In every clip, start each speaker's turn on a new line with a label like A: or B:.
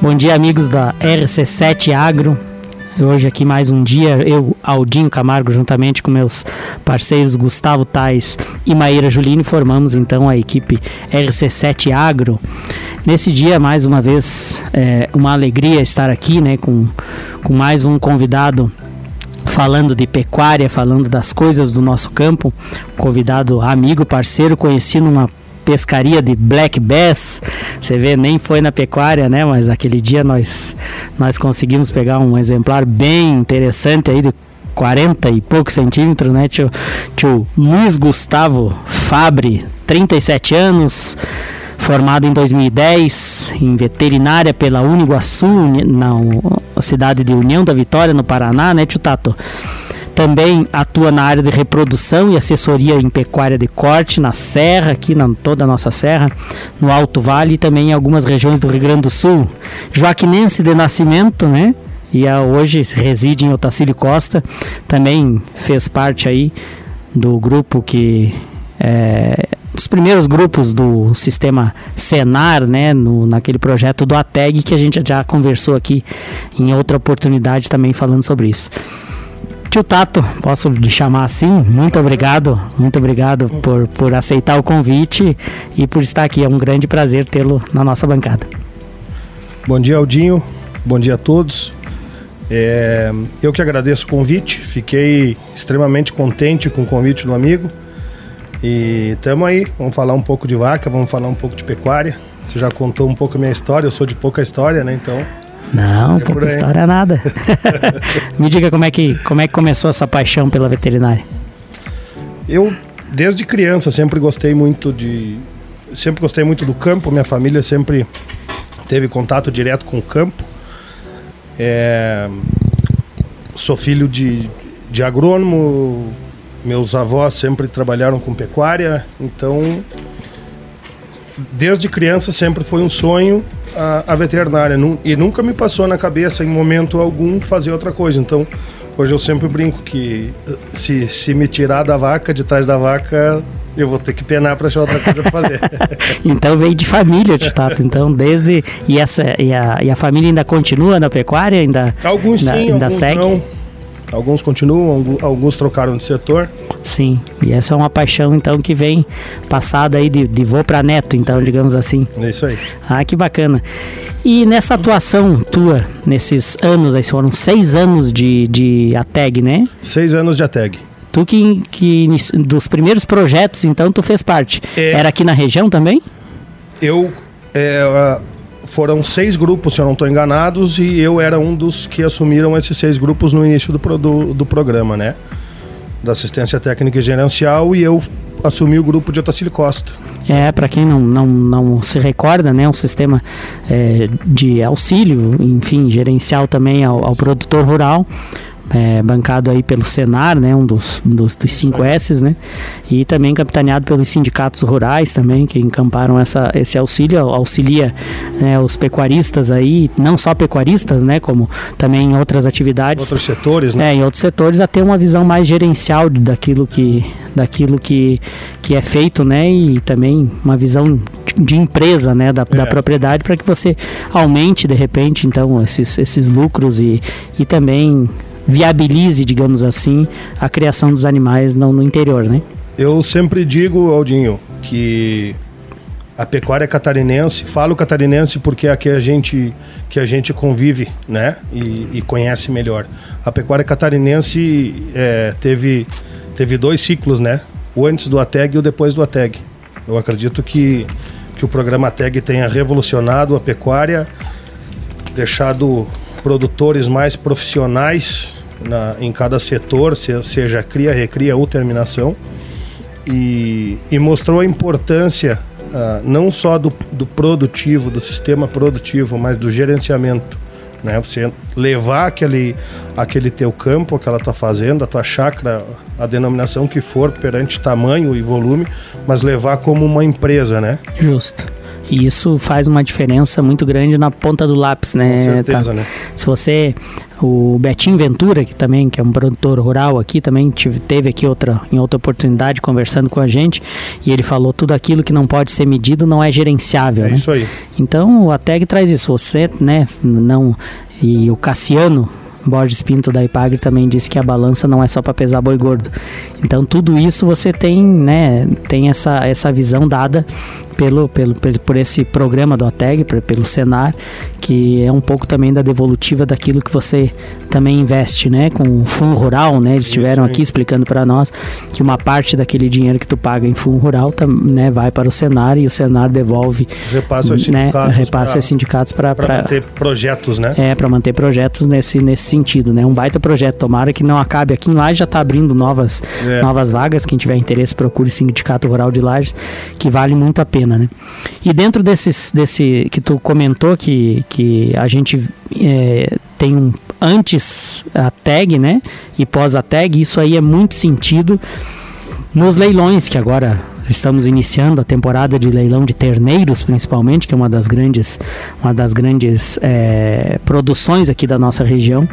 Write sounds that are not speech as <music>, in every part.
A: Bom dia, amigos da RC7 Agro. Hoje aqui mais um dia, eu, Aldinho Camargo, juntamente com meus parceiros Gustavo Tais e Maíra Julini, formamos então a equipe RC7 Agro. Nesse dia, mais uma vez, é uma alegria estar aqui né, com, com mais um convidado falando de pecuária, falando das coisas do nosso campo. Convidado amigo, parceiro, conheci numa pescaria de black bass. Você vê, nem foi na pecuária, né? Mas aquele dia nós, nós conseguimos pegar um exemplar bem interessante aí de 40 e poucos centímetros, né? Tio, tio Luiz Gustavo Fabre, 37 anos, formado em 2010 em veterinária pela Uniguaçu, na cidade de União da Vitória, no Paraná, né, tio Tato? Também atua na área de reprodução e assessoria em pecuária de corte na Serra, aqui na toda a nossa Serra, no Alto Vale e também em algumas regiões do Rio Grande do Sul. Joaquinense de nascimento, né? E hoje reside em Otacílio Costa. Também fez parte aí do grupo que é, dos primeiros grupos do sistema Senar, né, no, naquele projeto do ATEG que a gente já conversou aqui em outra oportunidade também falando sobre isso. Tio Tato, posso lhe chamar assim? Muito obrigado, muito obrigado por, por aceitar o convite e por estar aqui. É um grande prazer tê-lo na nossa bancada.
B: Bom dia, Aldinho. Bom dia a todos. É, eu que agradeço o convite, fiquei extremamente contente com o convite do amigo. E estamos aí, vamos falar um pouco de vaca, vamos falar um pouco de pecuária. Você já contou um pouco a minha história, eu sou de pouca história, né? Então
A: não, é pouca história é nada. <laughs> Me diga como é, que, como é que começou essa paixão pela veterinária.
B: Eu, desde criança, sempre gostei muito de. Sempre gostei muito do campo. Minha família sempre teve contato direto com o campo. É, sou filho de, de agrônomo. Meus avós sempre trabalharam com pecuária. Então, desde criança sempre foi um sonho a, a veterinária. E nunca me passou na cabeça, em momento algum, fazer outra coisa. Então, hoje eu sempre brinco que se, se me tirar da vaca, de trás da vaca, eu vou ter que penar para achar outra coisa para fazer. <laughs>
A: então veio de família, de tato. Então desde e essa e a, e a família ainda continua na pecuária, ainda
B: alguns ainda, sim, ainda alguns segue. Não. Alguns continuam, alguns trocaram de setor.
A: Sim, e essa é uma paixão então que vem passada aí de, de vô para neto, então, digamos assim.
B: É isso aí.
A: Ah, que bacana. E nessa atuação tua, nesses anos, aí foram seis anos de, de ATEG, né?
B: Seis anos de ATEG.
A: Tu que, que dos primeiros projetos, então, tu fez parte. É, Era aqui na região também?
B: Eu. É, foram seis grupos, se eu não estou enganados, e eu era um dos que assumiram esses seis grupos no início do, do, do programa, né? Da assistência técnica e gerencial, e eu assumi o grupo de Otacílio Costa.
A: É, para quem não, não, não se recorda, né, um sistema é, de auxílio, enfim, gerencial também ao, ao produtor rural, é, bancado aí pelo Senar, né, um dos, dos, dos cinco S's, né, e também capitaneado pelos sindicatos rurais também, que encamparam essa, esse auxílio, auxilia né, os pecuaristas aí, não só pecuaristas, né, como também em outras atividades.
B: Outros setores, né?
A: É, em outros setores, a ter uma visão mais gerencial daquilo que, daquilo que, que é feito, né, e também uma visão de empresa, né, da, é. da propriedade, para que você aumente, de repente, então, esses, esses lucros e, e também viabilize, digamos assim, a criação dos animais no, no interior, né?
B: Eu sempre digo, Aldinho, que a pecuária catarinense, falo catarinense porque é a que a gente, que a gente convive né? e, e conhece melhor. A pecuária catarinense é, teve, teve dois ciclos, né? o antes do ATEG e o depois do ATEG. Eu acredito que, que o programa ATEG tenha revolucionado a pecuária, deixado produtores mais profissionais na, em cada setor, se, seja cria, recria ou terminação, e, e mostrou a importância uh, não só do, do produtivo, do sistema produtivo, mas do gerenciamento. Né? Você levar aquele, aquele teu campo, aquela tua fazenda, a tua chácara, a denominação que for perante tamanho e volume, mas levar como uma empresa, né?
A: Justo. E isso faz uma diferença muito grande na ponta do lápis, né?
B: Com certeza, tá? né?
A: Se você o Betinho Ventura, que também que é um produtor rural aqui, também tive, teve aqui outra, em outra oportunidade conversando com a gente, e ele falou tudo aquilo que não pode ser medido não é gerenciável.
B: É
A: né?
B: isso aí.
A: Então a TEG traz isso. Você, né, não. E o Cassiano, Borges Pinto da Ipagre também disse que a balança não é só para pesar boi gordo. Então tudo isso você tem, né, tem essa, essa visão dada pelo, pelo, por esse programa do ATEG, pelo Senar, que é um pouco também da devolutiva daquilo que você também investe, né, com o fundo rural, né? Eles estiveram aqui explicando para nós que uma parte daquele dinheiro que tu paga em fundo rural, né, vai para o Senar e o Senar devolve,
B: repassa aos né, sindicatos,
A: repassa pra, aos sindicatos para
B: manter projetos, né?
A: É, para manter projetos nesse nesse sentido, né? Um baita projeto. Tomara que não acabe aqui em Lages, já está abrindo novas, é. novas vagas. Quem tiver interesse, procure o Sindicato Rural de Lages, que vale muito a pena, né? E dentro desses, desse que tu comentou, que, que a gente é, tem um antes a tag, né? E pós a tag, isso aí é muito sentido nos leilões que agora estamos iniciando a temporada de leilão de terneiros, principalmente, que é uma das grandes, uma das grandes é, produções aqui da nossa região.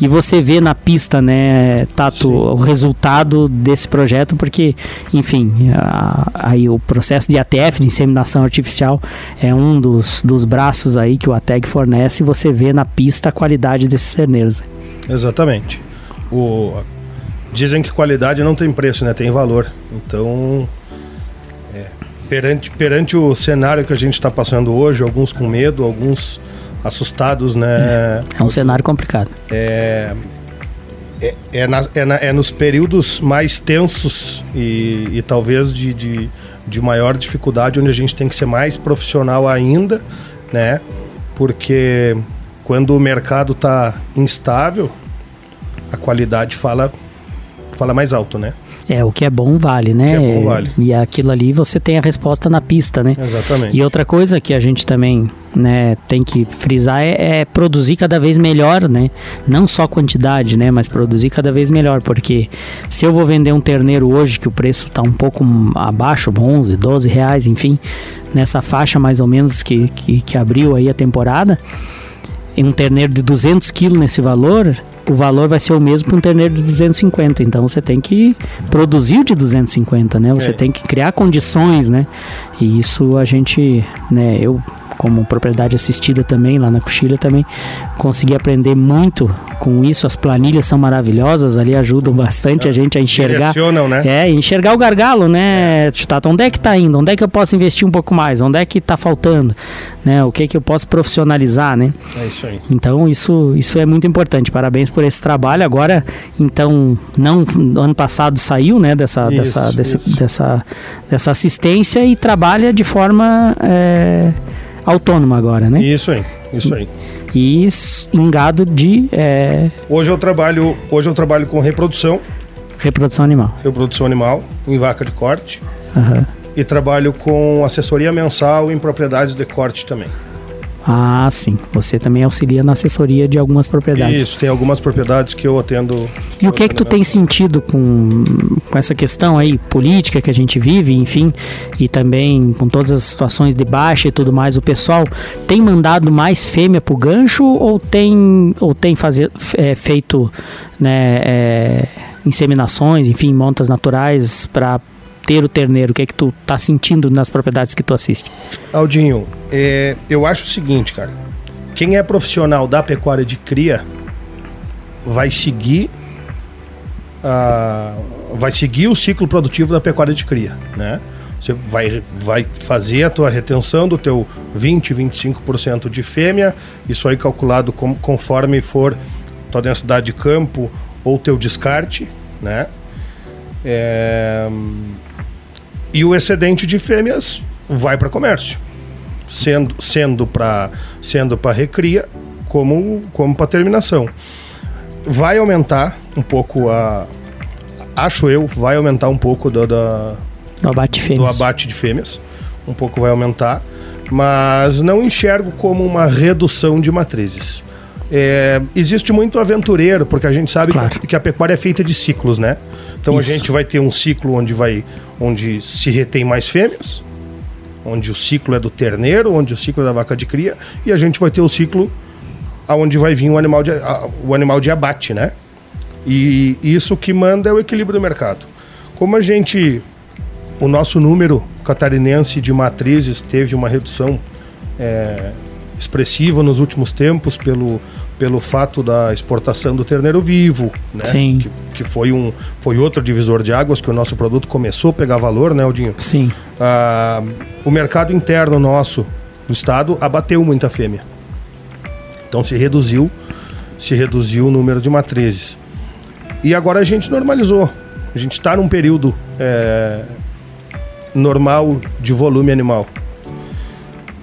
A: E você vê na pista, né, Tato, Sim. o resultado desse projeto, porque, enfim, a, aí o processo de ATF, de inseminação artificial, é um dos, dos braços aí que o ATEG fornece e você vê na pista a qualidade desses terneiros.
B: Exatamente. O, dizem que qualidade não tem preço, né? Tem valor. Então, perante, perante o cenário que a gente está passando hoje, alguns com medo, alguns assustados, né?
A: É um cenário complicado.
B: É, é, é, na, é, na, é nos períodos mais tensos e, e talvez de, de, de, maior dificuldade onde a gente tem que ser mais profissional ainda, né? Porque quando o mercado está instável, a qualidade fala, fala mais alto, né?
A: É, o que é bom vale, né?
B: O que é bom vale.
A: E aquilo ali você tem a resposta na pista, né?
B: Exatamente.
A: E outra coisa que a gente também né, tem que frisar é, é, produzir cada vez melhor, né? Não só quantidade, né? Mas produzir cada vez melhor, porque se eu vou vender um terneiro hoje que o preço está um pouco abaixo, 11, 12 reais, enfim, nessa faixa mais ou menos que, que, que abriu aí a temporada, um terneiro de 200 quilos nesse valor, o valor vai ser o mesmo para um terneiro de 250. Então você tem que produzir de 250, né? Você é. tem que criar condições, né? E isso a gente, né? Eu como propriedade assistida também lá na Coxilha também consegui aprender muito com isso. As planilhas são maravilhosas, ali ajudam bastante a gente a enxergar.
B: Né?
A: É, enxergar o gargalo, né? É. Tá, onde é que está indo? Onde é que eu posso investir um pouco mais? Onde é que está faltando? Né? O que é que eu posso profissionalizar, né?
B: É isso aí.
A: Então isso, isso é muito importante. Parabéns por esse trabalho. Agora, então, não ano passado saiu, né, dessa, isso, dessa, dessa, dessa, dessa assistência e trabalha de forma é, autônoma agora, né?
B: Isso aí, isso aí.
A: E em gado de. É...
B: Hoje eu trabalho, hoje eu trabalho com reprodução.
A: Reprodução animal.
B: Reprodução animal em vaca de corte.
A: Uhum.
B: E trabalho com assessoria mensal em propriedades de corte também.
A: Ah, sim. Você também auxilia na assessoria de algumas propriedades.
B: Isso, tem algumas propriedades que eu atendo.
A: E o que é que tu tem sentido com, com essa questão aí política que a gente vive, enfim, e também com todas as situações de baixa e tudo mais, o pessoal tem mandado mais fêmea pro gancho ou tem ou tem fazer, é, feito né, é, inseminações, enfim, montas naturais para ter o terneiro? O que é que tu tá sentindo nas propriedades que tu assiste?
B: Aldinho, é, eu acho o seguinte, cara. Quem é profissional da pecuária de cria vai seguir uh, vai seguir o ciclo produtivo da pecuária de cria, né? Você vai, vai fazer a tua retenção do teu 20, 25% de fêmea, isso aí calculado com, conforme for tua densidade de campo ou teu descarte, né? É, e o excedente de fêmeas vai para comércio, sendo sendo para sendo para recria como como para terminação. Vai aumentar um pouco a acho eu, vai aumentar um pouco do, da,
A: do abate,
B: do abate de fêmeas. Um pouco vai aumentar, mas não enxergo como uma redução de matrizes. É, existe muito aventureiro, porque a gente sabe claro. que, a pecuária é feita de ciclos, né? Então Isso. a gente vai ter um ciclo onde vai onde se retém mais fêmeas, onde o ciclo é do terneiro, onde o ciclo é da vaca de cria, e a gente vai ter o ciclo aonde vai vir o animal de, o animal de abate, né? E isso que manda é o equilíbrio do mercado. Como a gente, o nosso número catarinense de matrizes teve uma redução é, expressiva nos últimos tempos pelo, pelo fato da exportação do terneiro vivo, né?
A: Sim.
B: Que, que foi, um, foi outro divisor de águas que o nosso produto começou a pegar valor, né, Aldinho?
A: Sim.
B: Ah, o mercado interno nosso, no estado, abateu muita fêmea. Então se reduziu, se reduziu o número de matrizes. E agora a gente normalizou. A gente está num período é, normal de volume animal.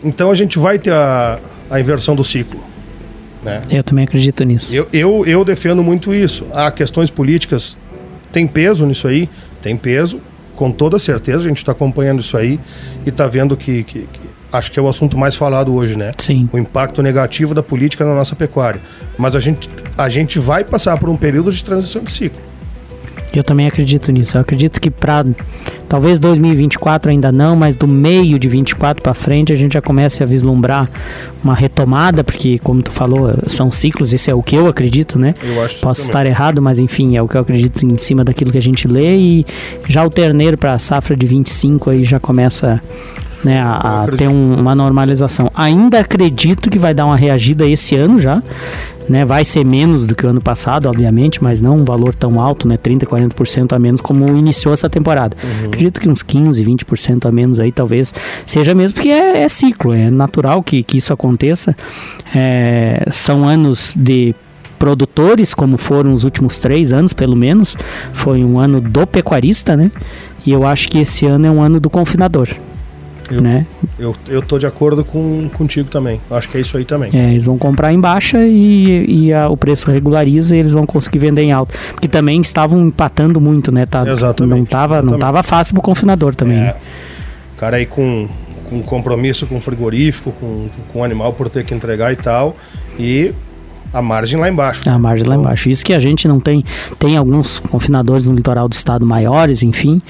B: Então a gente vai ter a, a inversão do ciclo. Né?
A: Eu também acredito nisso.
B: Eu, eu, eu defendo muito isso. Há questões políticas, tem peso nisso aí? Tem peso, com toda certeza. A gente está acompanhando isso aí e está vendo que, que, que, Acho que é o assunto mais falado hoje, né?
A: Sim.
B: O impacto negativo da política na nossa pecuária. Mas a gente, a gente vai passar por um período de transição de ciclo.
A: Eu também acredito nisso. Eu acredito que para talvez 2024 ainda não, mas do meio de 24 para frente a gente já comece a vislumbrar uma retomada, porque como tu falou, são ciclos, isso é o que eu acredito, né?
B: Eu acho
A: Posso estar errado, mas enfim, é o que eu acredito em cima daquilo que a gente lê e já o terneiro para a safra de 25 aí já começa né, a, a ter um, uma normalização. Ainda acredito que vai dar uma reagida esse ano já, né? Vai ser menos do que o ano passado, obviamente, mas não um valor tão alto, né? 30, 40% a menos como iniciou essa temporada.
B: Uhum.
A: Acredito que uns 15, 20% a menos aí talvez seja mesmo, porque é, é ciclo, é natural que, que isso aconteça. É, são anos de produtores, como foram os últimos três anos, pelo menos. Foi um ano do pecuarista, né? E eu acho que esse ano é um ano do confinador.
B: Eu,
A: né?
B: eu, eu tô de acordo com, contigo também. Acho que é isso aí também.
A: É, eles vão comprar em baixa e, e a, o preço regulariza e eles vão conseguir vender em alto. Porque também estavam empatando muito, né? Tá,
B: Exatamente,
A: Não tava, não
B: exatamente.
A: tava fácil pro confinador também.
B: É,
A: né?
B: o cara aí com, com compromisso com o frigorífico, com, com o animal por ter que entregar e tal. E a margem lá embaixo.
A: A margem lá embaixo. Isso que a gente não tem. Tem alguns confinadores no litoral do estado maiores, enfim.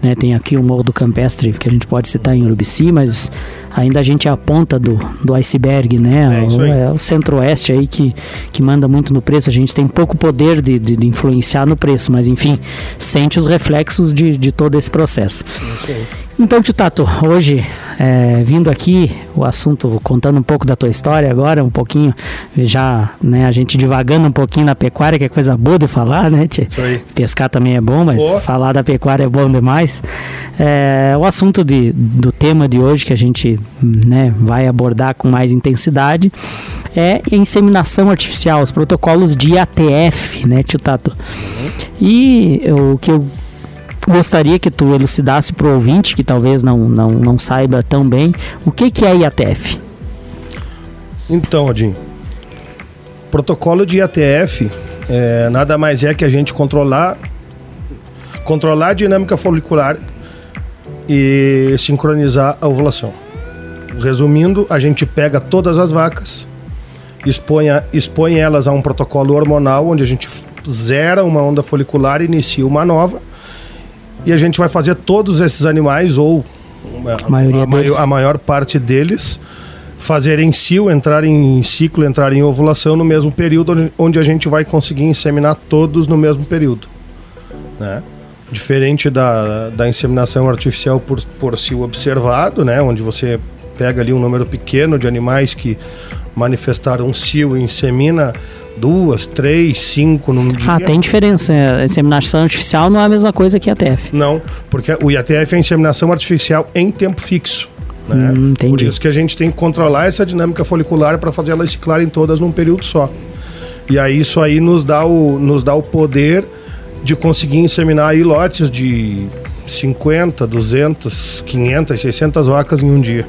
A: Né? Tem aqui o Morro do Campestre, que a gente pode citar em Urubici, mas ainda a gente é a ponta do, do iceberg, né?
B: É
A: é o centro-oeste aí que, que manda muito no preço. A gente tem pouco poder de, de, de influenciar no preço, mas enfim, sente os reflexos de, de todo esse processo.
B: Isso aí.
A: Então, Tio Tato, hoje, é, vindo aqui, o assunto, contando um pouco da tua história agora, um pouquinho, já, né, a gente divagando um pouquinho na pecuária, que é coisa boa de falar, né, Tchê?
B: Isso aí.
A: Pescar também é bom, mas
B: Boa.
A: falar da pecuária é bom demais. É, o assunto de, do tema de hoje que a gente né, vai abordar com mais intensidade é inseminação artificial, os protocolos de ATF, né, Tio Tato? E o que eu gostaria que tu elucidasse para o ouvinte que talvez não, não, não saiba tão bem o que, que é IATF.
B: Então, Odin, protocolo de IATF é, nada mais é que a gente controlar controlar a dinâmica folicular e sincronizar a ovulação. Resumindo, a gente pega todas as vacas, expõe, a- expõe elas a um protocolo hormonal onde a gente zera uma onda folicular e inicia uma nova. E a gente vai fazer todos esses animais, ou uma-
A: A maioria
B: a, mai-
A: deles.
B: a maior parte deles, fazerem cio, entrar em ciclo, entrar em ovulação no mesmo período, onde- onde a gente vai conseguir inseminar todos no mesmo período. Né? Diferente da, da inseminação artificial por, por cio observado, né? onde você pega ali um número pequeno de animais que manifestaram cio e insemina duas, três, cinco num dia.
A: Ah, tem diferença. A inseminação artificial não é a mesma coisa que IATF.
B: Não, porque o IATF é a inseminação artificial em tempo fixo. Né?
A: Hum.
B: Por isso que a gente tem que controlar essa dinâmica folicular para fazer elas ciclarem todas num período só. E aí isso aí nos dá o, nos dá o poder de conseguir inseminar aí lotes de 50, 200, 500, 600 vacas em um dia.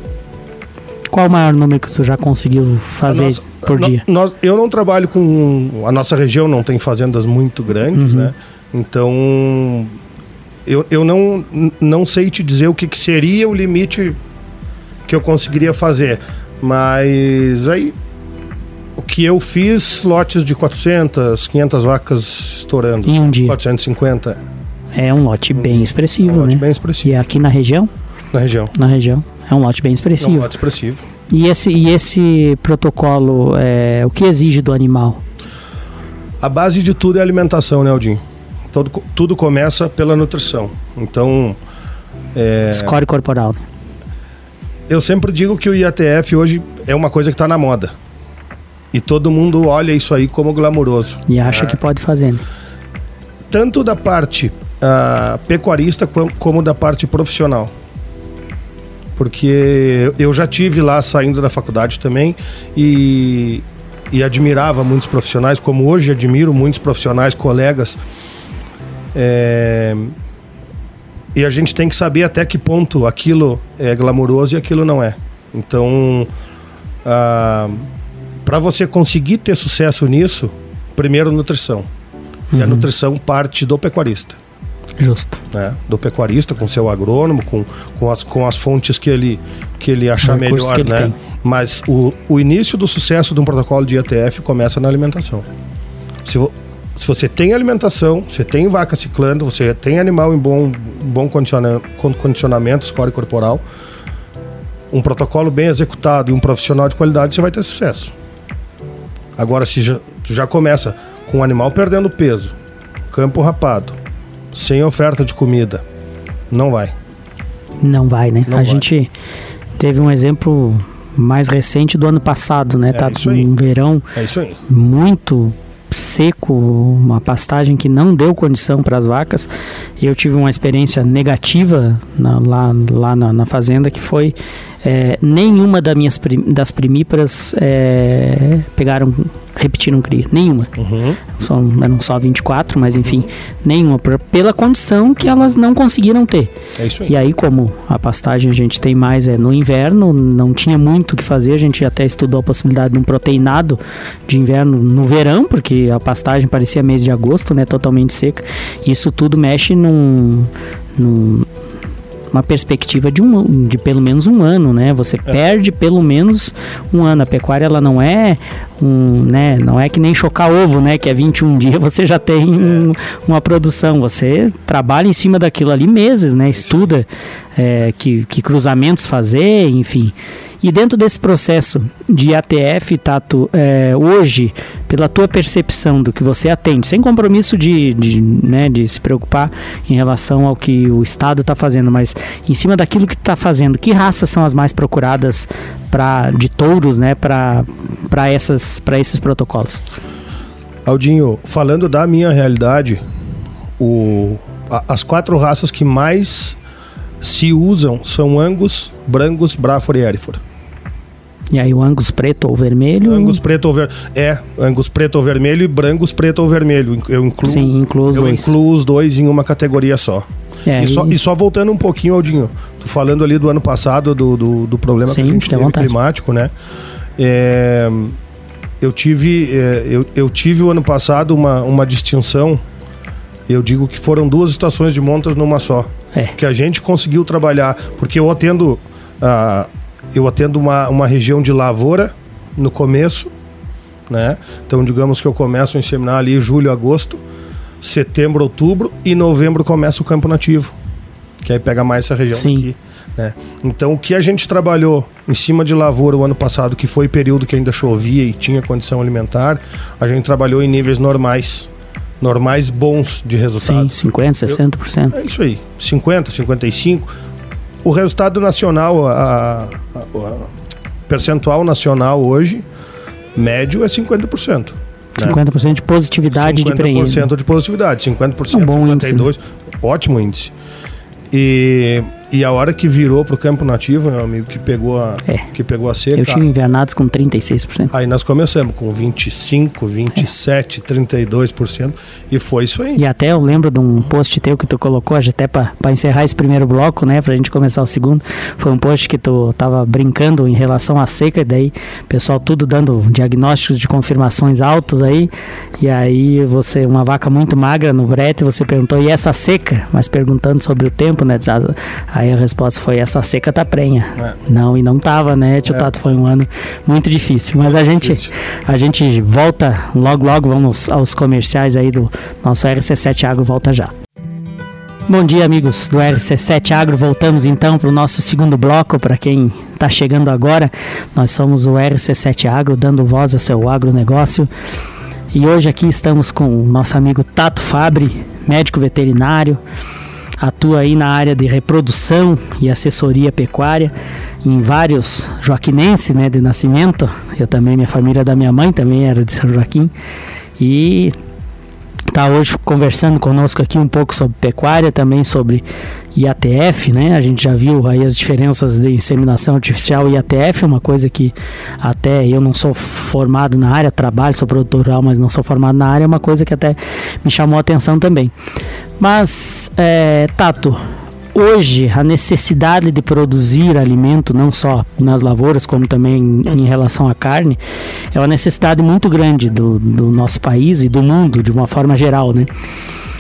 A: Qual o maior número que tu já conseguiu fazer
B: nossa-
A: por
B: no-
A: dia?
B: nós- eu não trabalho com. A nossa região não tem fazendas muito grandes,
A: Uhum.
B: né? Então. Eu, eu não, não sei te dizer o que, que seria o limite que eu conseguiria fazer. Mas aí. O que eu fiz, lotes de 400, 500 vacas estourando.
A: Em um dia.
B: 450
A: É um lote bem expressivo,
B: um lote
A: né?
B: bem expressivo
A: E aqui na região?
B: na região.
A: Na região. É um lote bem expressivo. É um
B: lote expressivo.
A: E esse, e esse protocolo, é, o que exige do animal?
B: A base de tudo é a alimentação, né, Aldinho? Todo, tudo começa pela nutrição. Então.
A: É... Score corporal. Né?
B: Eu sempre digo que o IATF hoje é uma coisa que está na moda. E todo mundo olha isso aí como glamouroso.
A: E acha né? que pode fazer. Né?
B: Tanto da parte uh, pecuarista como da parte profissional. Porque eu já tive lá saindo da faculdade também e, e admirava muitos profissionais, como hoje admiro muitos profissionais, colegas. É, e a gente tem que saber até que ponto aquilo é glamouroso e aquilo não é. Então, ah, para você conseguir ter sucesso nisso, primeiro nutrição. Uhum. E a uhum. nutrição parte do pecuarista.
A: Justo.
B: Né? Do pecuarista, com seu agrônomo, com, com, as, com as fontes que ele, que ele achar melhor, ele né? Tem. Mas o, o início do sucesso de um protocolo de IATF começa na alimentação. Se, se você tem alimentação, você tem vaca ciclando, você tem animal em bom, bom condicionamento, score corporal, um protocolo bem executado e um profissional de qualidade, você vai ter sucesso. Agora, se já, já começa com o animal perdendo peso, campo rapado, sem oferta de comida, não vai.
A: Não vai, né? Não a vai. gente teve um exemplo mais recente do ano passado, né? É tá um verão
B: é
A: muito seco, uma pastagem que não deu condição para as vacas. Eu tive uma experiência negativa na, lá, lá na, na, fazenda que foi é, nenhuma das minhas prim, das primíparas é, pegaram, repetiram cria. Nenhuma. Uhum. Só, eram só 24, mas enfim, nenhuma. Pela condição que elas não conseguiram ter.
B: É isso aí.
A: E aí, como a pastagem a gente tem mais é no inverno, não tinha muito o que fazer. A gente até estudou a possibilidade de um proteinado de inverno no verão, porque a pastagem parecia mês de agosto, né? Totalmente seca. Isso tudo mexe num, num uma perspectiva de, um, de pelo menos um ano, né? Você é. perde pelo menos um ano. A pecuária ela não é um, né? Não é que nem chocar ovo, né? Que é 21 dias <laughs> você já tem é. um, uma produção. Você trabalha em cima daquilo ali meses, né? Estuda é, que, que cruzamentos fazer, enfim. E dentro desse processo de ATF, Tato, é, hoje, pela tua percepção do que você atende, sem compromisso de, de, né, de se preocupar em relação ao que o Estado está fazendo, mas em cima daquilo que está fazendo, que raças são as mais procuradas pra, de touros né, para esses protocolos?
B: Aldinho, falando da minha realidade, o, a, as quatro raças que mais se usam são Angus, Brangus, Braford e Hereford.
A: E aí o Angus preto ou vermelho?
B: Angus preto ou vermelho. É, Angus preto ou vermelho e Brangus preto ou vermelho. Eu incluo,
A: Sim, incluo os
B: eu
A: dois.
B: incluo os dois em uma categoria só. É, e, só, e... só voltando um pouquinho, Aldinho, tô falando ali do ano passado, do, do, do problema Sim, que a gente teve vontade. climático, né? É, eu tive é, eu, eu tive o ano passado uma, uma distinção eu digo que foram duas estações de montas numa só
A: é.
B: que a gente conseguiu trabalhar porque eu atendo uh, eu atendo uma, uma região de lavoura no começo, né? Então, digamos que eu começo a inseminar ali julho, agosto, setembro, outubro e novembro começa o campo nativo, que aí pega mais essa região Sim. aqui. Né? Então, o que a gente trabalhou em cima de lavoura o ano passado, que foi período que ainda chovia e tinha condição alimentar, a gente trabalhou em níveis normais. Normais bons de resultado.
A: Sim, 50%, 60%.
B: Eu, é isso aí. 50%, 55% o resultado nacional, a, a, a percentual nacional hoje, médio é 50%.
A: Né? 50% de positividade 50 de prenhez. 50%
B: de positividade, 50%,
A: um bom 52%, índice, né?
B: ótimo índice. E e a hora que virou pro campo nativo, meu amigo, que pegou a, é. que pegou a seca.
A: Eu tive invernados com 36%.
B: Aí nós começamos com 25, 27, é. 32%. E foi isso aí.
A: E até eu lembro de um post teu que tu colocou, até para encerrar esse primeiro bloco, né? Pra gente começar o segundo. Foi um post que tu tava brincando em relação à seca, e daí o pessoal tudo dando diagnósticos de confirmações altos aí. E aí você, uma vaca muito magra no brete, você perguntou, e essa seca? Mas perguntando sobre o tempo, né? Aí a resposta foi: essa seca tá prenha. É. Não, e não tava, né, Tio é. Tato? Foi um ano muito difícil. Mas a gente, a gente volta logo, logo. Vamos aos comerciais aí do nosso RC7 Agro. Volta já. Bom dia, amigos do RC7 Agro. Voltamos então para o nosso segundo bloco. Para quem está chegando agora, nós somos o RC7 Agro, dando voz ao seu agronegócio. E hoje aqui estamos com o nosso amigo Tato Fabre, médico veterinário, atua aí na área de reprodução e assessoria pecuária em vários joaquinenses, né, de nascimento. Eu também, minha família da minha mãe também era de São Joaquim. E está hoje conversando conosco aqui um pouco sobre pecuária, também sobre IATF, né? A gente já viu aí as diferenças de inseminação artificial e IATF, uma coisa que até eu não sou formado na área, trabalho, sou produtor rural, mas não sou formado na área, é uma coisa que até me chamou a atenção também. Mas, é, Tato, hoje a necessidade de produzir alimento, não só nas lavouras, como também em relação à carne, é uma necessidade muito grande do, do nosso país e do mundo, de uma forma geral, né?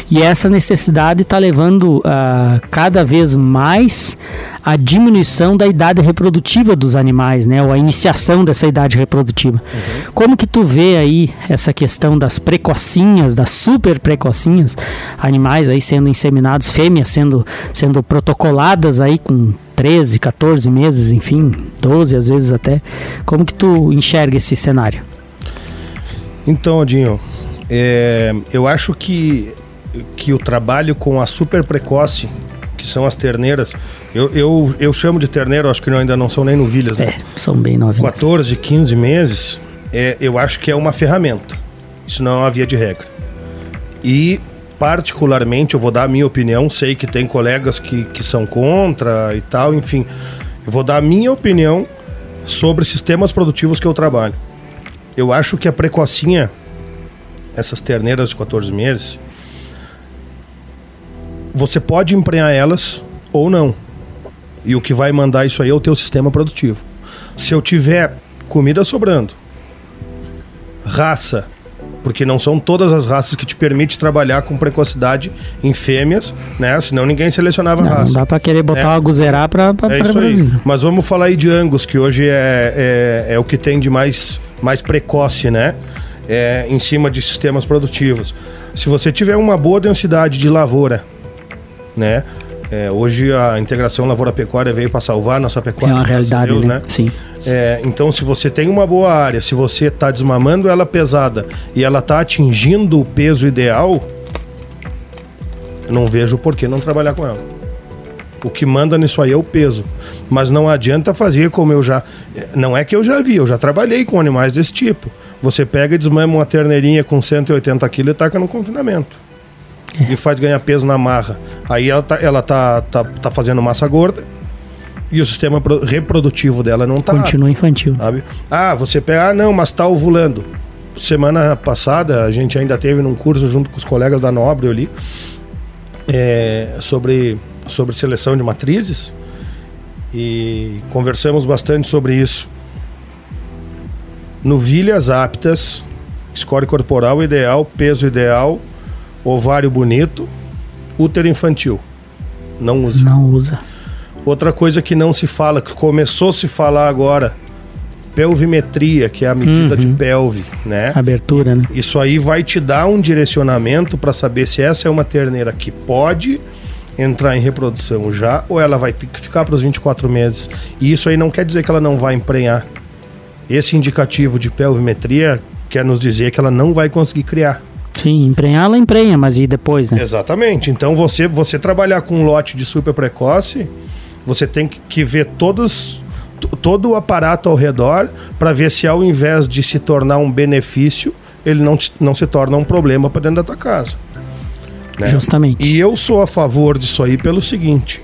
A: E essa necessidade está levando uh, cada vez mais a diminuição da idade reprodutiva dos animais, né? Ou a iniciação dessa idade reprodutiva. Uhum. Como que tu vê aí essa questão das precocinhas, das super precocinhas, animais aí sendo inseminados, fêmeas sendo, sendo protocoladas aí com 13, 14 meses, enfim, 12 às vezes até. Como que tu enxerga esse cenário?
B: Então, Odinho, é, eu acho que que o trabalho com a super precoce, que são as terneiras, eu, eu, eu chamo de terneiro, acho que não, ainda não são nem novilhas,
A: né? É, são bem novinhas.
B: 14, 15 meses, é, eu acho que é uma ferramenta. Isso não é uma via de regra. E, particularmente, eu vou dar a minha opinião, sei que tem colegas que, que são contra e tal, enfim. Eu vou dar a minha opinião sobre sistemas produtivos que eu trabalho. Eu acho que a precocinha, essas terneiras de 14 meses, você pode emprenhar elas ou não. E o que vai mandar isso aí é o teu sistema produtivo. Se eu tiver comida sobrando, raça, porque não são todas as raças que te permite trabalhar com precocidade em fêmeas, né? Senão ninguém selecionava
A: não,
B: raça.
A: Não dá para querer botar é. uma guzerá para
B: é isso aí. Mas vamos falar aí de Angus, que hoje é, é, é o que tem de mais, mais precoce, né? É, em cima de sistemas produtivos. Se você tiver uma boa densidade de lavoura né? É, hoje a integração lavoura-pecuária veio para salvar a nossa pecuária.
A: É uma realidade, Deus, né? né? Sim.
B: É, então, se você tem uma boa área, se você está desmamando ela pesada e ela está atingindo o peso ideal, não vejo por que não trabalhar com ela. O que manda nisso aí é o peso. Mas não adianta fazer como eu já. Não é que eu já vi, eu já trabalhei com animais desse tipo. Você pega e desmama uma terneirinha com 180 quilos e taca no confinamento. E faz ganhar peso na marra. Aí ela tá, ela tá, tá, tá fazendo massa gorda e o sistema reprodutivo dela não tá.
A: Continua infantil.
B: Sabe? Ah, você pega, ah, não, mas tá ovulando. Semana passada a gente ainda teve num curso junto com os colegas da Nobre ali é, sobre, sobre seleção de matrizes e conversamos bastante sobre isso. Novilhas aptas, score corporal ideal, peso ideal, ovário bonito, útero infantil. Não usa.
A: Não usa.
B: Outra coisa que não se fala, que começou a se falar agora, pelvimetria, que é a medida uhum. de pelve, né?
A: Abertura, né?
B: Isso aí vai te dar um direcionamento para saber se essa é uma terneira que pode entrar em reprodução já ou ela vai ter que ficar para os 24 meses. E isso aí não quer dizer que ela não vai emprenhar. Esse indicativo de pelvimetria quer nos dizer que ela não vai conseguir criar.
A: Sim, emprenhar ela emprenha, mas e depois, né?
B: Exatamente. Então você, você trabalhar com um lote de super precoce, você tem que ver todos todo o aparato ao redor para ver se ao invés de se tornar um benefício, ele não, não se torna um problema para dentro da tua casa.
A: Né? Justamente.
B: E eu sou a favor disso aí pelo seguinte.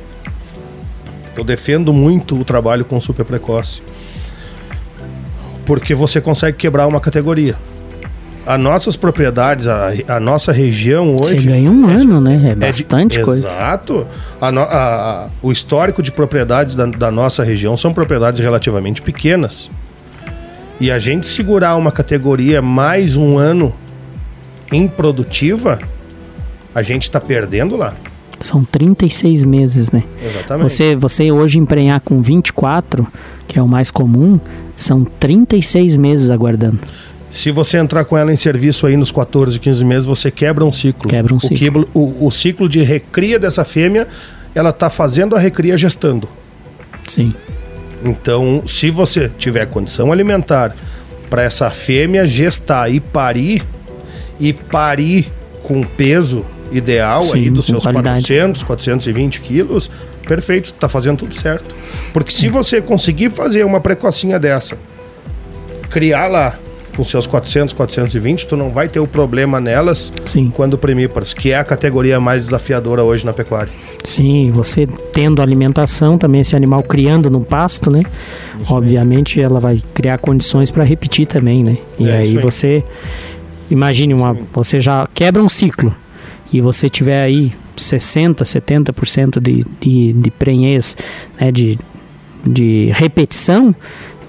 B: Eu defendo muito o trabalho com super precoce. Porque você consegue quebrar uma categoria as nossas propriedades, a, a, nossa região hoje.
A: Você ganha um é ano, de, né? É, é bastante
B: de,
A: coisa.
B: Exato. A, o histórico de propriedades da, da nossa região são propriedades relativamente pequenas. E a gente segurar uma categoria mais um ano improdutiva, a gente está perdendo lá.
A: São 36 meses, né?
B: Exatamente.
A: Você, você hoje emprenhar com 24, que é o mais comum, são 36 meses aguardando.
B: Se você entrar com ela em serviço aí nos 14, 15 meses, você quebra um ciclo.
A: Quebra um
B: o
A: ciclo.
B: quiblo- o, o ciclo de recria dessa fêmea, ela tá fazendo a recria gestando.
A: Sim.
B: Então, se você tiver condição alimentar para essa fêmea gestar e parir, e parir com peso ideal
A: Sim,
B: aí dos seus
A: qualidade.
B: 400, 420 quilos, perfeito, tá fazendo tudo certo. Porque se você conseguir fazer uma precocinha dessa, criar lá com seus 400, 420, tu não vai ter o problema nelas
A: Sim.
B: quando primíparas, que é a categoria mais desafiadora hoje na pecuária.
A: Sim, você tendo alimentação também, esse animal criando no pasto, né? Obviamente ela vai criar condições para repetir também, né? E
B: É,
A: aí,
B: isso aí.
A: você imagine uma, você já quebra um ciclo e você tiver aí 60, 70% de, de, de prenhez, né? De, de repetição,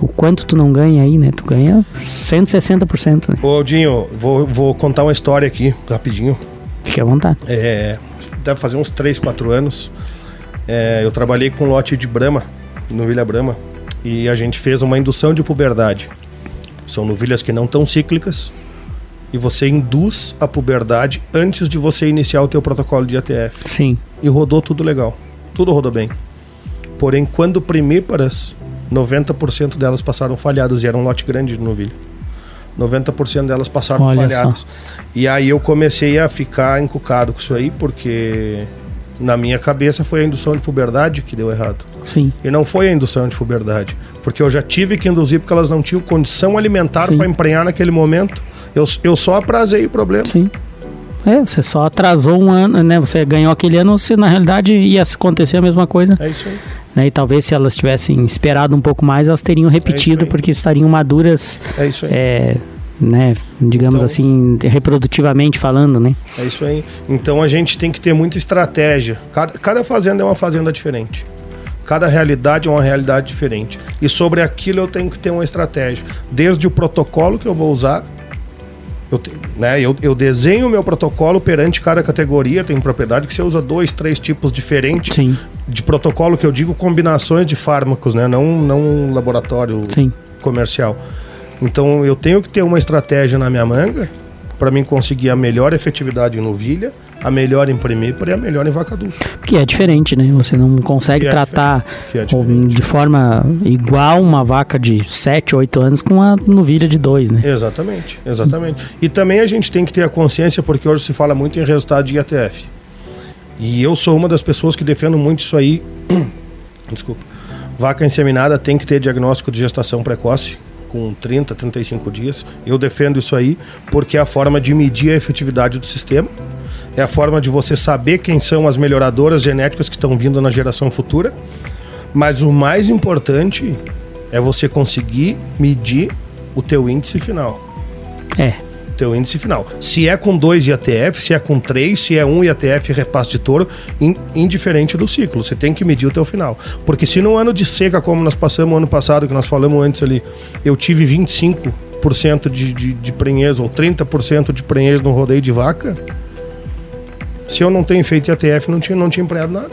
A: o quanto tu não ganha aí, né? Tu ganha 160%, né?
B: Ô Aldinho, vou, vou contar uma história aqui, rapidinho.
A: Fique à vontade.
B: É, deve fazer uns 3, 4 anos. É, eu trabalhei com lote de Brahma, novilha Brahma, e a gente fez uma indução de puberdade. São novilhas que não estão cíclicas e você induz a puberdade antes de você iniciar o teu protocolo de ATF.
A: Sim.
B: E rodou tudo legal. Tudo rodou bem. Porém, quando primíparas, 90% delas passaram falhadas e era um lote grande de novilha. 90% delas passaram
A: Olha
B: falhadas. E aí eu comecei a ficar encucado com isso aí, porque na minha cabeça foi a indução de puberdade que deu errado.
A: Sim.
B: E não foi a indução de puberdade. Porque eu já tive que induzir porque elas não tinham condição alimentar para emprenhar naquele momento. Eu, eu só aprazei o problema.
A: Sim. É, você só atrasou um ano, né? Você ganhou aquele ano, se na realidade ia acontecer a mesma coisa.
B: É isso aí.
A: Né? E talvez se elas tivessem esperado um pouco mais, elas teriam repetido,
B: aí.
A: porque estariam maduras,
B: É isso aí.
A: é, né? Digamos
B: Então-
A: assim, reprodutivamente falando, né?
B: É isso aí. Então a gente tem que ter muita estratégia. Cada, cada fazenda é uma fazenda diferente. Cada realidade é uma realidade diferente. E sobre aquilo eu tenho que ter uma estratégia. Desde o protocolo que eu vou usar. Eu, né, eu, eu desenho o meu protocolo perante cada categoria. Tem propriedade que você usa dois, três tipos diferentes
A: Sim,
B: de protocolo que eu digo combinações de fármacos, né? Não, não um laboratório
A: sim.
B: comercial. Então eu tenho que ter uma estratégia na minha manga para mim conseguir a melhor efetividade em novilha, a melhor em primípara e a melhor em vaca adulta.
A: Que é diferente, né? Você não consegue
B: é
A: tratar
B: é
A: de forma igual uma vaca de 7, 8 anos com uma novilha de 2, né?
B: Exatamente, exatamente. E também a gente tem que ter a consciência, porque hoje se fala muito em resultado de IATF. E eu sou uma das pessoas que defendo muito isso aí. <clears throat> Desculpa. Vaca inseminada tem que ter diagnóstico de gestação precoce, com 30, 35 dias. Eu defendo isso aí, porque é a forma de medir a efetividade do sistema. É a forma de você saber quem são as melhoradoras genéticas que estão vindo na geração futura. Mas o mais importante é você conseguir medir o teu índice final
A: É,
B: teu índice final. Se é com 2 IATF, se é com 3, se é 1 um IATF repasse de touro, in- indiferente do ciclo. Você tem que medir o teu final. Porque se no ano de seca, como nós passamos ano passado, que nós falamos antes ali, eu tive 25% de, de, de prenhez ou 30% de prenhez no rodeio de vaca, se eu não tenho feito IATF, não tinha, não tinha empregado nada.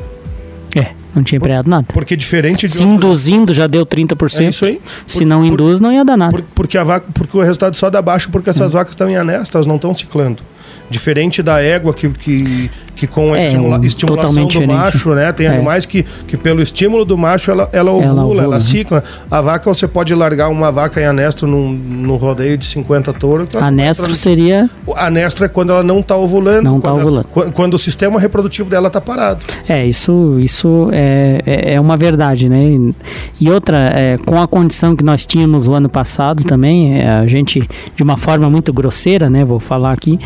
A: é. Não tinha empregado nada.
B: Porque diferente de
A: Se
B: outros-
A: induzindo já deu 30%.
B: É isso aí.
A: Se
B: Por-
A: não
B: por-
A: induz, não ia dar nada.
B: Por- porque, a vaca, porque o resultado só dá baixo porque essas vacas estão em anesta, elas não estão ciclando. Diferente da égua que, que, que com a
A: É,
B: estimula-
A: um-
B: estimulação do
A: diferente.
B: macho, né? Tem
A: É.
B: animais que, que pelo estímulo do macho ela, ela ovula, ela,
A: ovula, né?
B: cicla. A vaca você pode largar uma vaca em anestro num, num rodeio de 50 touros. que ela
A: A
B: não vai
A: Nestro
B: entrar
A: seria.
B: no- A nestro é quando ela não está ovulando.
A: Não tá
B: ela-
A: ovulando.
B: quan- quando o sistema reprodutivo dela está parado.
A: É, isso, isso é, é, é uma verdade, né? E- E outra, é, com a condição que nós tínhamos o ano passado também, é, a gente, de uma forma muito grosseira, né? Vou falar aqui,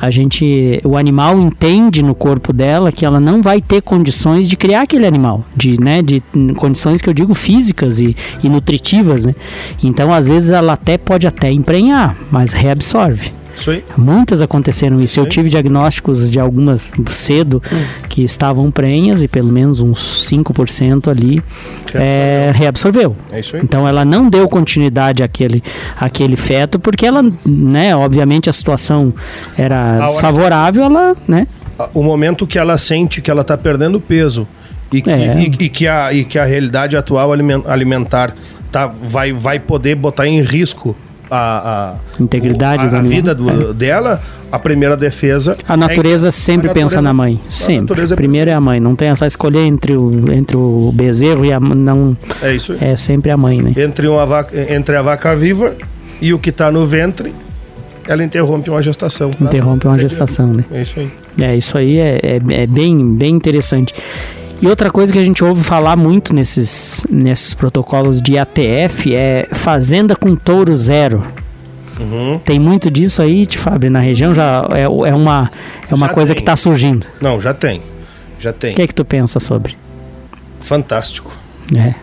A: a gente, o animal entende no corpo dela que ela não vai ter condições de criar aquele animal, de, né? De condições que eu digo físicas e, e nutritivas, né? Então, às vezes, ela até pode até emprenhar, mas reabsorve.
B: Isso aí.
A: Muitas aconteceram isso. Eu tive diagnósticos de algumas cedo que estavam prenhas e pelo menos uns 5% ali é, reabsorveu.
B: É isso aí.
A: Então ela não deu continuidade àquele, àquele feto porque ela, né, obviamente a situação era
B: hora-
A: desfavorável, ela, né,
B: A- O momento que ela sente que ela está perdendo peso e que,
A: É.
B: e, e que a, e que a realidade atual alimen- alimentar tá, vai, vai poder botar em risco a, a
A: Integridade
B: a, a vida do- dela, a primeira defesa.
A: A natureza
B: é-
A: sempre
B: a
A: pensa
B: natureza-
A: na mãe.
B: a
A: Sempre.
B: natureza é
A: Primeiro é a mãe. Não tem essa escolha entre o, entre o bezerro e a não
B: É isso aí.
A: É sempre a mãe, né?
B: Entre, uma vaca, entre a vaca viva e o que está no ventre, ela interrompe uma gestação. tá?
A: Interrompe uma gestação, né?
B: É isso aí.
A: É, isso aí é, é, é bem, bem interessante. E outra coisa que a gente ouve falar muito nesses, nesses protocolos de ATF é fazenda com touro zero.
B: Uhum.
A: Tem muito disso aí, Fábio, na região já é, é uma, é uma
B: Já
A: coisa
B: tem.
A: que está surgindo.
B: Não, já tem. Já tem.
A: O que é que tu pensa sobre?
B: Fantástico.
A: É.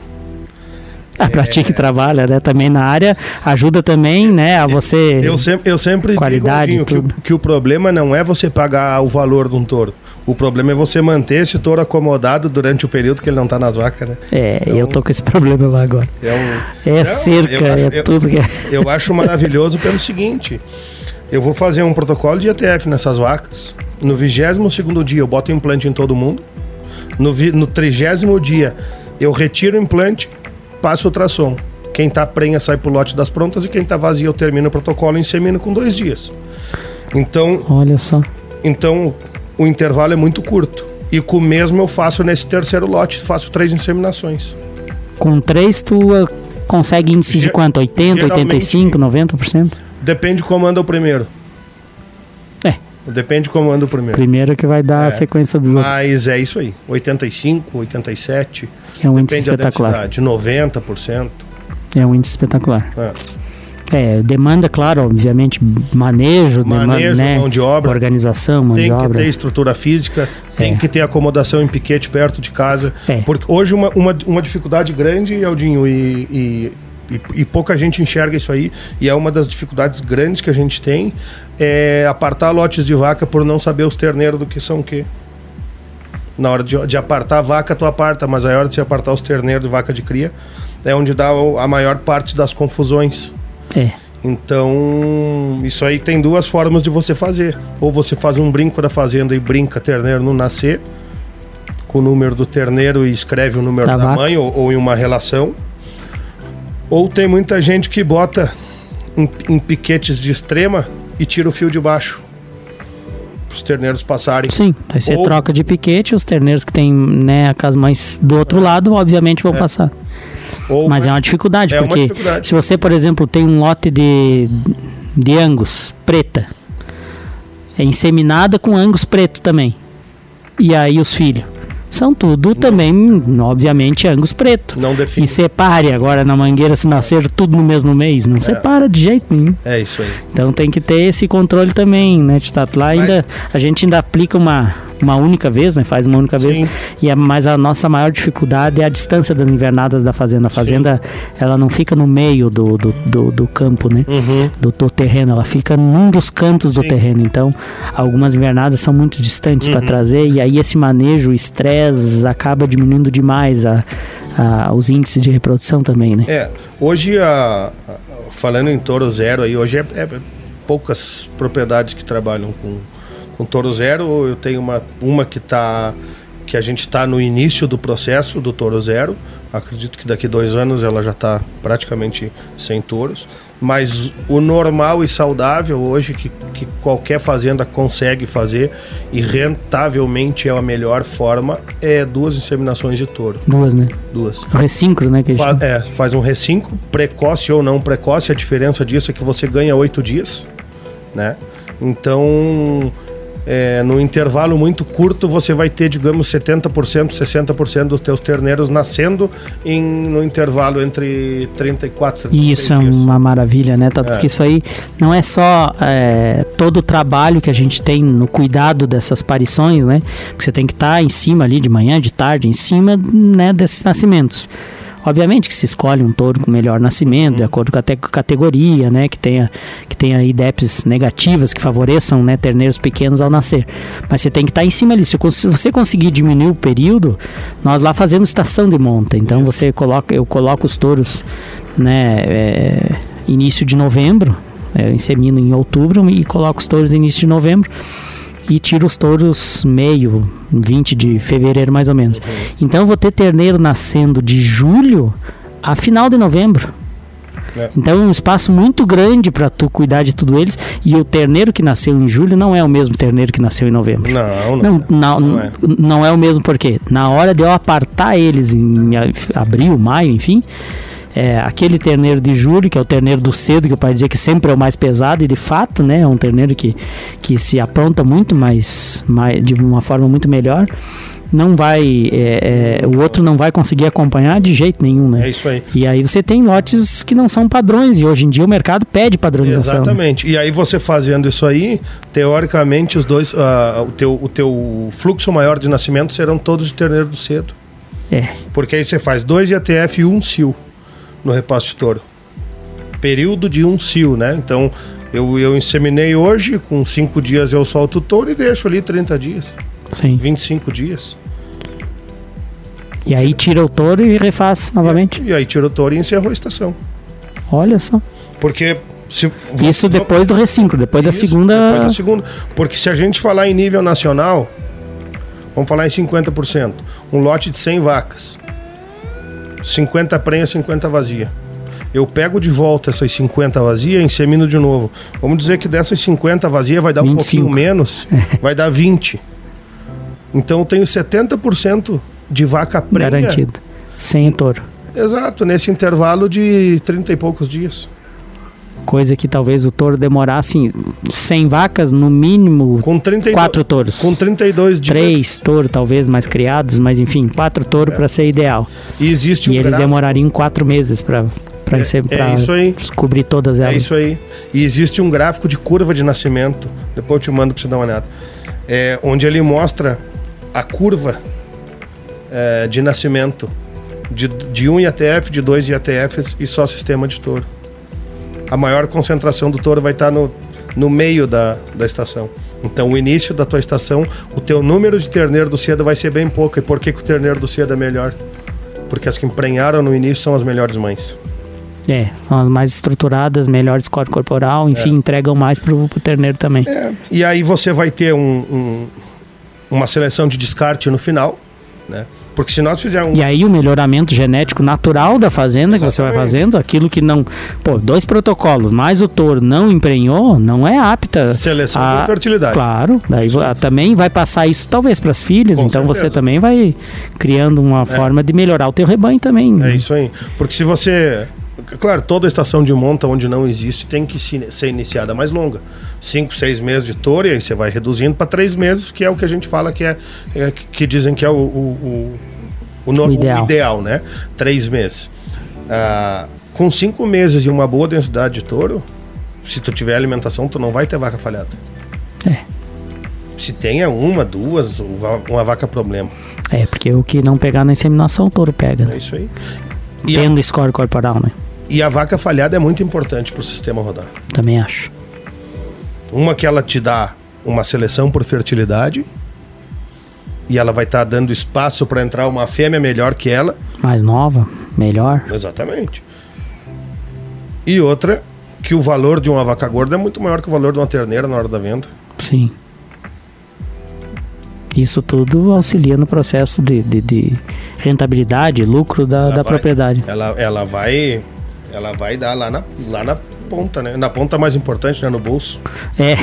A: Ah, pra ti que trabalha, né, também na área, ajuda também, né, a você...
B: Eu sempre, eu sempre
A: Qualidade
B: digo, Aldinho, que, o, que o problema não é você pagar o valor de um touro. O problema é você manter esse touro acomodado durante o período que ele não está nas vacas, né?
A: É,
B: Então-
A: eu tô com esse problema lá agora.
B: É, um,
A: É
B: Não,
A: cerca,
B: acho-
A: é
B: eu-
A: tudo que é...
B: eu <laughs> acho maravilhoso pelo seguinte: eu vou fazer um protocolo de ETF nessas vacas. No 22 dia eu boto implante em todo mundo. No, vi- no 30 dia eu retiro o implante, passo o ultrassom. Quem tá prenha sai pro lote das prontas e quem tá vazio eu termino o protocolo e insemino com dois dias. Então,
A: Olha só.
B: então o intervalo é muito curto. E com o mesmo eu faço nesse terceiro lote, faço três inseminações.
A: Com três, tu uh, consegue índice de quanto? 80,
B: geralmente-
A: 85, 90%?
B: Depende como anda o primeiro.
A: É.
B: Depende como anda o primeiro.
A: Primeiro que vai dar
B: É.
A: a sequência dos outros,
B: Mas é isso aí. 85, 87.
A: que é um índice
B: Depende da
A: espetacular.
B: densidade. 90%.
A: É um índice espetacular.
B: É.
A: É, demanda, claro, obviamente, manejo,
B: Manejo,
A: demanda, né?
B: mão de obra.
A: organização, mão
B: Tem
A: de
B: que
A: obra.
B: ter estrutura física, tem
A: É.
B: que ter acomodação em piquete perto de casa.
A: É.
B: Porque hoje uma, uma, uma dificuldade grande, Aldinho, e, e, e, e pouca gente enxerga isso aí, e é uma das dificuldades grandes que a gente tem, é apartar lotes de vaca por não saber os terneiros do que são o quê. Na hora de, de apartar a vaca, tu aparta, mas a hora de se apartar os terneiros de vaca de cria é onde dá a maior parte das confusões.
A: É,
B: Então, isso aí tem duas formas de você fazer. Ou você faz um brinco da fazenda e brinca terneiro no nascer, com o número do terneiro e escreve o número
A: Da
B: da, mãe, ou, ou em uma relação. Ou tem muita gente que bota em, em piquetes de extrema e tira o fio de baixo. Para os terneiros passarem.
A: sim, vai ser
B: Ou-
A: troca de piquete, os terneiros que tem, né, as mães do outro lado, obviamente vão passar.
B: Ou
A: Mas é uma dificuldade,
B: É uma
A: porque
B: dificuldade.
A: se você, por exemplo, tem um lote de, de angus preta, é inseminada com angus preto também. E aí os filhos. São tudo também, obviamente, angus preto.
B: não define.
A: E separe agora na mangueira se nascer tudo no mesmo mês. Não separa de jeito nenhum.
B: É isso aí.
A: Então tem que ter esse controle também, né, Titato? Lá ainda, a gente ainda aplica uma, uma única vez, né? Faz uma única vez.
B: Sim.
A: E a, mas a nossa maior dificuldade é a distância das invernadas da fazenda. A fazenda, ela não fica no meio do, do, do, do campo, né?
B: Uhum.
A: Do, do terreno, ela fica num dos cantos do
B: Sim.
A: terreno. Então, algumas invernadas são muito distantes para
B: Uhum.
A: trazer, e aí esse manejo, o estresse, acaba diminuindo demais a, a- os índices de reprodução também, né?
B: É, hoje, a- falando em touro zero, aí, hoje é, é poucas propriedades que trabalham com, com touro zero. Eu tenho uma, uma que tá que a gente está no início do processo do touro zero. Acredito que daqui dois anos ela já está praticamente sem touros. Mas o normal e saudável hoje que, que qualquer fazenda consegue fazer e rentavelmente é a melhor forma é duas inseminações de touro.
A: Duas, né?
B: Duas.
A: O ressíncro, né? Que
B: Fa- é, faz um recinco, precoce ou não precoce, a diferença disso é que você ganha oito dias, né? Então, é, no intervalo muito curto, você vai ter, digamos, 70%, 60% dos teus terneiros nascendo em, no intervalo entre 34 e
A: Isso é
B: 36 dias.
A: uma maravilha, né? Tato?
B: É.
A: Porque isso aí não é só é, todo o trabalho que a gente tem no cuidado dessas parições, né? Porque você tem que estar em cima ali de manhã, de tarde, em cima né, desses nascimentos. Obviamente que se escolhe um touro com melhor nascimento, de acordo com a te- categoria, né? Que tenha, que tenha IDEPs negativas que favoreçam né, terneiros pequenos ao nascer. Mas você tem que estar em cima ali. Se você conseguir diminuir o período, nós lá fazemos estação de monta. Então você coloca, eu coloco os touros né, é, início de novembro, é, eu insemino em outubro e coloco os touros início de novembro e tiro os touros meio, 20 de fevereiro mais ou menos. Então eu vou ter terneiro nascendo de julho a final de novembro. É. Então é um espaço muito grande para tu cuidar de tudo eles. E o terneiro que nasceu em julho não é o mesmo terneiro que nasceu em novembro.
B: Não, não. Não,
A: não, não, é. não é o mesmo porque na hora de eu apartar eles em abril, maio, enfim, é, aquele terneiro de julho, que é o terneiro do cedo, que o pai dizia que sempre é o mais pesado, e de fato, né, é um terneiro que, que se apronta muito mais, mais de uma forma muito melhor não vai é, é, o outro não vai conseguir acompanhar de jeito nenhum, né?
B: É isso aí.
A: E aí você tem lotes que não são padrões e hoje em dia o mercado pede padronização.
B: Exatamente. E aí você fazendo isso aí, teoricamente os dois, uh, o, teu, o teu fluxo maior de nascimento serão todos de terneiro do cedo.
A: É.
B: Porque aí você faz dois IATF e um cio no repasto de touro. Período de um cio, né? Então, eu, eu inseminei hoje, com cinco dias eu solto o touro e deixo ali 30 dias.
A: Sim.
B: 25 dias.
A: E aí tira o touro e refaz novamente.
B: E, e aí tira o touro e encerrou a estação.
A: Olha só.
B: Porque se,
A: isso depois do reciclo, depois isso, da segunda.
B: Depois da segunda. Porque se a gente falar em nível nacional, vamos falar em 50%. Um lote de 100 vacas. 50 prenha, 50 vazia. Eu pego de volta essas 50 vazias e insemino de novo. Vamos dizer que dessas 50 vazias vai dar 25. um pouquinho menos, <laughs> vai dar 20. Então eu tenho 70% de vaca prenha.
A: Garantido. Sem touro.
B: Exato, nesse intervalo de 30 e poucos dias.
A: Coisa que talvez o touro demorasse 100 vacas, no mínimo
B: com 32,
A: quatro touros.
B: Com 32 dias.
A: Três touros, talvez mais criados, mas enfim, quatro touros é. para ser ideal.
B: E existe um
A: E eles gráfico. demorariam quatro meses para para
B: é, é isso aí.
A: cobrir todas elas.
B: É isso aí. E existe um gráfico de curva de nascimento. Depois eu te mando para você dar uma olhada. É, onde ele mostra a curva é, de nascimento de, de um IATF, de dois IATFs e só sistema de touro. A maior concentração do touro vai estar no, no meio da, da estação. Então, o início da tua estação, o teu número de terneiro do cedo vai ser bem pouco. E por que, que o terneiro do cedo é melhor? Porque as que emprenharam no início são as melhores mães.
A: É, são as mais estruturadas, melhor score corporal, enfim, é. entregam mais pro, pro terneiro também.
B: É. E aí você vai ter um, um uma seleção de descarte no final, né? Porque se nós fizermos.
A: E aí o melhoramento genético natural da fazenda Exatamente. que você vai fazendo, aquilo que não. Pô, dois protocolos, mais o touro não emprenhou, não é apta.
B: Seleção a... fertilidade.
A: Claro. Daí também vai passar isso talvez para as filhas, Com então certeza. você também vai criando uma é. forma de melhorar o teu rebanho também.
B: É isso aí. Porque se você Claro, toda estação de monta onde não existe tem que ser iniciada mais longa. Cinco, seis meses de touro, e aí você vai reduzindo para três meses, que é o que a gente fala que é, é que dizem que é o, o, o, o, ideal. ideal. né? Três meses. Ah, com cinco meses e uma boa densidade de touro, se tu tiver alimentação, tu não vai ter vaca falhada.
A: É.
B: Se tenha uma, duas, uma vaca problema.
A: É, porque o que não pegar na inseminação, o touro pega.
B: Né? É isso aí.
A: Tendo a... score corporal, né?
B: E a vaca falhada é muito importante para o sistema rodar.
A: Também acho.
B: Uma que ela te dá uma seleção por fertilidade e ela vai estar tá dando espaço para entrar uma fêmea melhor que ela.
A: Mais nova, melhor.
B: Exatamente. E outra, que o valor de uma vaca gorda é muito maior que o valor de uma terneira na hora da venda.
A: Sim. Isso tudo auxilia no processo de, de, de rentabilidade, lucro da, da vai, propriedade.
B: Ela, ela vai ela vai dar lá na, lá na ponta, né? Na ponta mais importante, né? No bolso.
A: É. é.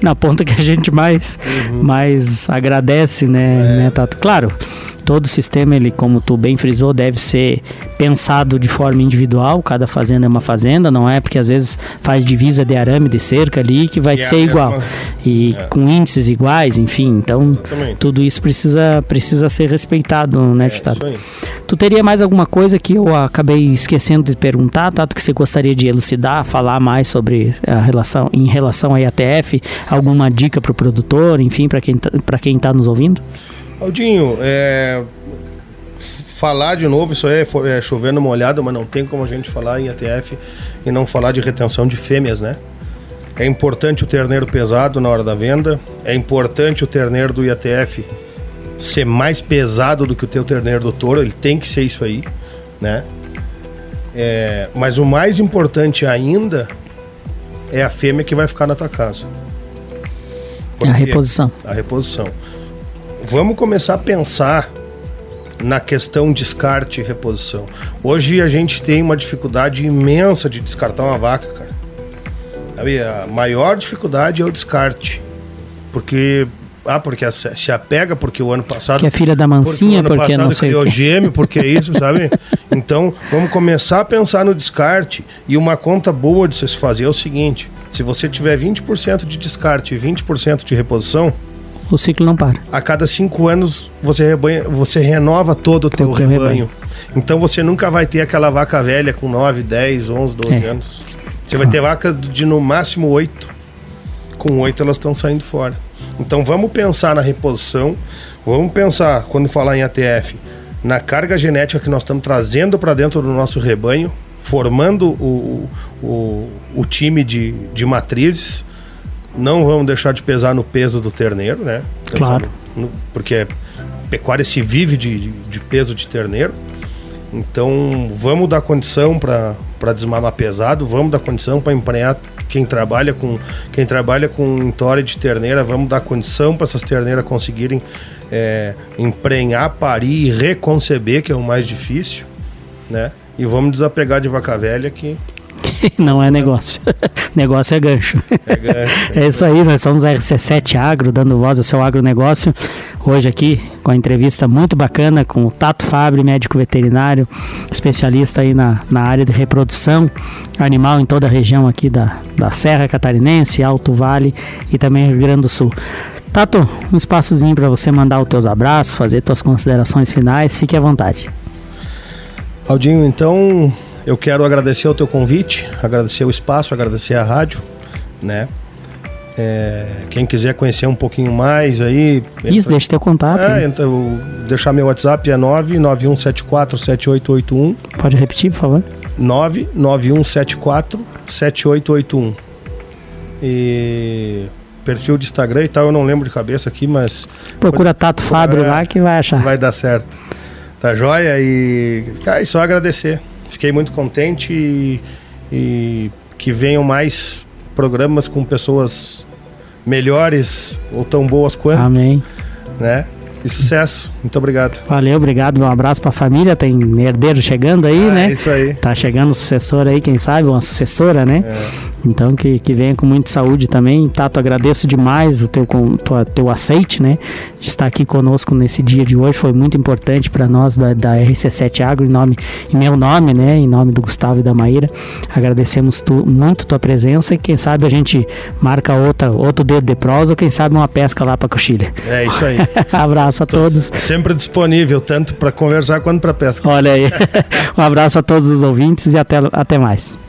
A: <laughs> na ponta que a gente mais, uhum. mais agradece, né, é. né, Tato? Claro, todo sistema, ele, como tu bem frisou, deve ser pensado de forma individual. Cada fazenda é uma fazenda, não é porque às vezes faz divisa de arame, de cerca ali, que vai e ser igual. Mesma... E é. com índices iguais, enfim. Então, Exatamente. tudo isso precisa, precisa ser respeitado, né, é, Tu teria mais alguma coisa que eu acabei esquecendo de perguntar, Tato, que você gostaria de elucidar, falar mais sobre a relação, em relação à IATF? Alguma dica para o produtor, enfim, para quem, tá, quem está nos ouvindo?
B: Aldinho, é, falar de novo, isso é, é chovendo molhado, mas não tem como a gente falar em ATF e não falar de retenção de fêmeas, né? É importante o terneiro pesado na hora da venda, é importante o terneiro do IATF ser mais pesado do que o teu terneiro do touro, ele tem que ser isso aí, né? É, mas o mais importante ainda é a fêmea que vai ficar na tua casa.
A: Porque a reposição.
B: A reposição vamos começar a pensar na questão descarte e reposição. Hoje a gente tem uma dificuldade imensa de descartar uma vaca, cara. A maior dificuldade é o descarte. Porque ah, porque se apega, porque o ano passado.
A: Que é filha da mansinha, porque,
B: porque
A: não sei.
B: Criou gêmeo, porque é isso, sabe? <laughs> Então, vamos começar a pensar no descarte. E uma conta boa de se fazer é o seguinte: se você tiver 20% de descarte e 20% de reposição.
A: O ciclo não para.
B: A cada cinco anos você, rebanha, você renova todo o teu rebanho. rebanho. Então você nunca vai ter aquela vaca velha com 9, 10, 11, 12 é. anos. Você vai ter vaca de no máximo 8. Com 8 elas estão saindo fora. Então vamos pensar na reposição, vamos pensar, quando falar em ATF, na carga genética que nós estamos trazendo para dentro do nosso rebanho, formando o, o, o time de, de matrizes. Não vamos deixar de pesar no peso do terneiro, né?
A: Claro.
B: No, porque pecuária se vive de, de, de peso de terneiro. Então vamos dar condição para desmamar pesado, vamos dar condição para emprenhar quem trabalha com quem trabalha com entória de terneira, vamos dar condição para essas terneiras conseguirem é, emprenhar, parir e reconceber, que é o mais difícil, né? E vamos desapegar de vaca velha que <laughs>
A: não é negócio. <laughs> negócio é gancho. É gancho. É, <laughs> é isso aí, nós somos a RC7 Agro, dando voz ao seu agronegócio. Hoje aqui com a entrevista muito bacana com o Tato Fabre, médico veterinário, especialista aí na, na área de reprodução animal em toda a região aqui da, da Serra Catarinense, Alto Vale e também Rio Grande do Sul. Tato, um espaçozinho para você mandar os teus abraços, fazer tuas considerações finais, fique à vontade.
B: Aldinho, então eu quero agradecer o teu convite, agradecer o espaço, agradecer a rádio, né? É, quem quiser conhecer um pouquinho mais aí.
A: Isso, deixa teu contato.
B: É, então, deixar meu WhatsApp é 991747881.
A: Pode repetir, por favor?
B: 991747881. E perfil de Instagram e tal, eu não lembro de cabeça aqui, mas.
A: Procura Tato Fábio é, lá que vai achar.
B: Vai dar certo. Tá joia? E. Cara, só agradecer. Fiquei muito contente e, e que venham mais programas com pessoas melhores ou tão boas quanto.
A: Amém.
B: Né? E sucesso. Muito obrigado.
A: Valeu, obrigado. Um abraço para a família. Tem herdeiro chegando aí,
B: ah,
A: né?
B: É isso aí.
A: Tá chegando o sucessor aí, quem sabe, uma sucessora, né? É. Então que, que venha com muita saúde também. Tato, agradeço demais o teu, tua, teu aceite, né? De estar aqui conosco nesse dia de hoje. Foi muito importante para nós da, da RC7 Agro, em, nome, em meu nome, né? Em nome do Gustavo e da Maíra. Agradecemos tu, muito tua presença e quem sabe a gente marca outra, outro dedo de prosa ou quem sabe uma pesca lá para Coxilha.
B: É isso aí. <laughs>
A: abraço a Tô todos.
B: Sempre disponível, tanto para conversar quanto para pesca.
A: Olha aí. <laughs> um abraço a todos os ouvintes e até, até mais.